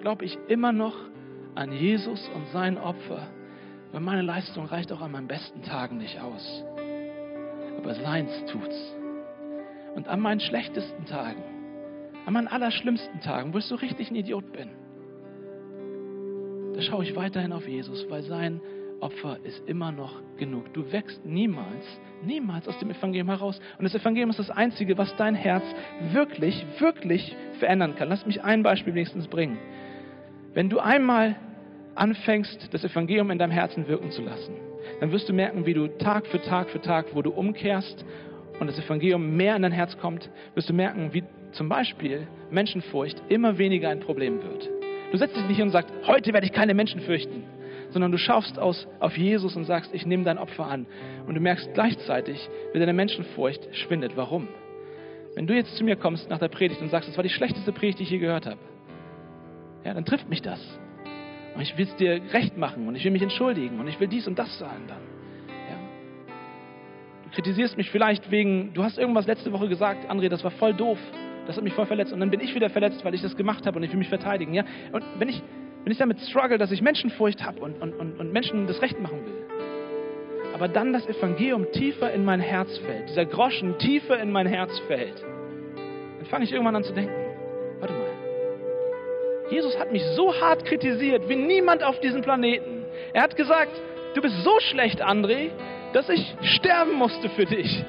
glaube ich immer noch an Jesus und sein Opfer, weil meine Leistung reicht auch an meinen besten Tagen nicht aus. Aber seins tut's. Und an meinen schlechtesten Tagen, an meinen allerschlimmsten Tagen, wo ich so richtig ein Idiot bin, da schaue ich weiterhin auf Jesus, weil sein Opfer ist immer noch genug. Du wächst niemals, niemals aus dem Evangelium heraus. Und das Evangelium ist das Einzige, was dein Herz wirklich, wirklich verändern kann. Lass mich ein Beispiel wenigstens bringen. Wenn du einmal anfängst, das Evangelium in deinem Herzen wirken zu lassen, dann wirst du merken, wie du Tag für Tag für Tag, wo du umkehrst und das Evangelium mehr in dein Herz kommt, wirst du merken, wie zum Beispiel Menschenfurcht immer weniger ein Problem wird. Du setzt dich nicht hin und sagst, heute werde ich keine Menschen fürchten, sondern du schaust aus, auf Jesus und sagst, ich nehme dein Opfer an. Und du merkst gleichzeitig, wie deine Menschenfurcht schwindet. Warum? Wenn du jetzt zu mir kommst nach der Predigt und sagst, das war die schlechteste Predigt, die ich je gehört habe, ja, dann trifft mich das. Und ich will es dir recht machen und ich will mich entschuldigen und ich will dies und das sagen dann. Ja. Du kritisierst mich vielleicht wegen, du hast irgendwas letzte Woche gesagt, André, das war voll doof. Das hat mich voll verletzt. Und dann bin ich wieder verletzt, weil ich das gemacht habe und ich will mich verteidigen. Ja? Und wenn ich, wenn ich damit struggle, dass ich Menschenfurcht habe und, und, und, und Menschen das Recht machen will, aber dann das Evangelium tiefer in mein Herz fällt, dieser Groschen tiefer in mein Herz fällt, dann fange ich irgendwann an zu denken, Jesus hat mich so hart kritisiert wie niemand auf diesem Planeten. Er hat gesagt, du bist so schlecht, André, dass ich sterben musste für dich.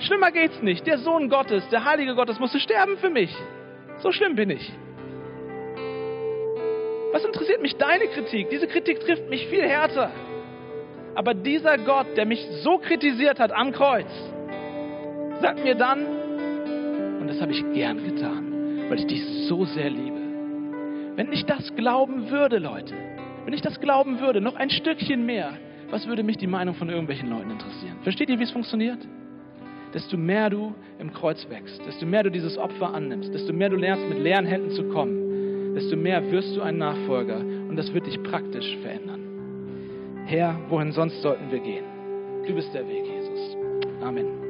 Schlimmer geht's nicht. Der Sohn Gottes, der Heilige Gottes musste sterben für mich. So schlimm bin ich. Was interessiert mich deine Kritik? Diese Kritik trifft mich viel härter. Aber dieser Gott, der mich so kritisiert hat am Kreuz, sagt mir dann, und das habe ich gern getan, weil ich dich so sehr liebe, wenn ich das glauben würde, Leute, wenn ich das glauben würde, noch ein Stückchen mehr, was würde mich die Meinung von irgendwelchen Leuten interessieren? Versteht ihr, wie es funktioniert? Desto mehr du im Kreuz wächst, desto mehr du dieses Opfer annimmst, desto mehr du lernst, mit leeren Händen zu kommen, desto mehr wirst du ein Nachfolger und das wird dich praktisch verändern. Herr, wohin sonst sollten wir gehen? Du bist der Weg, Jesus. Amen.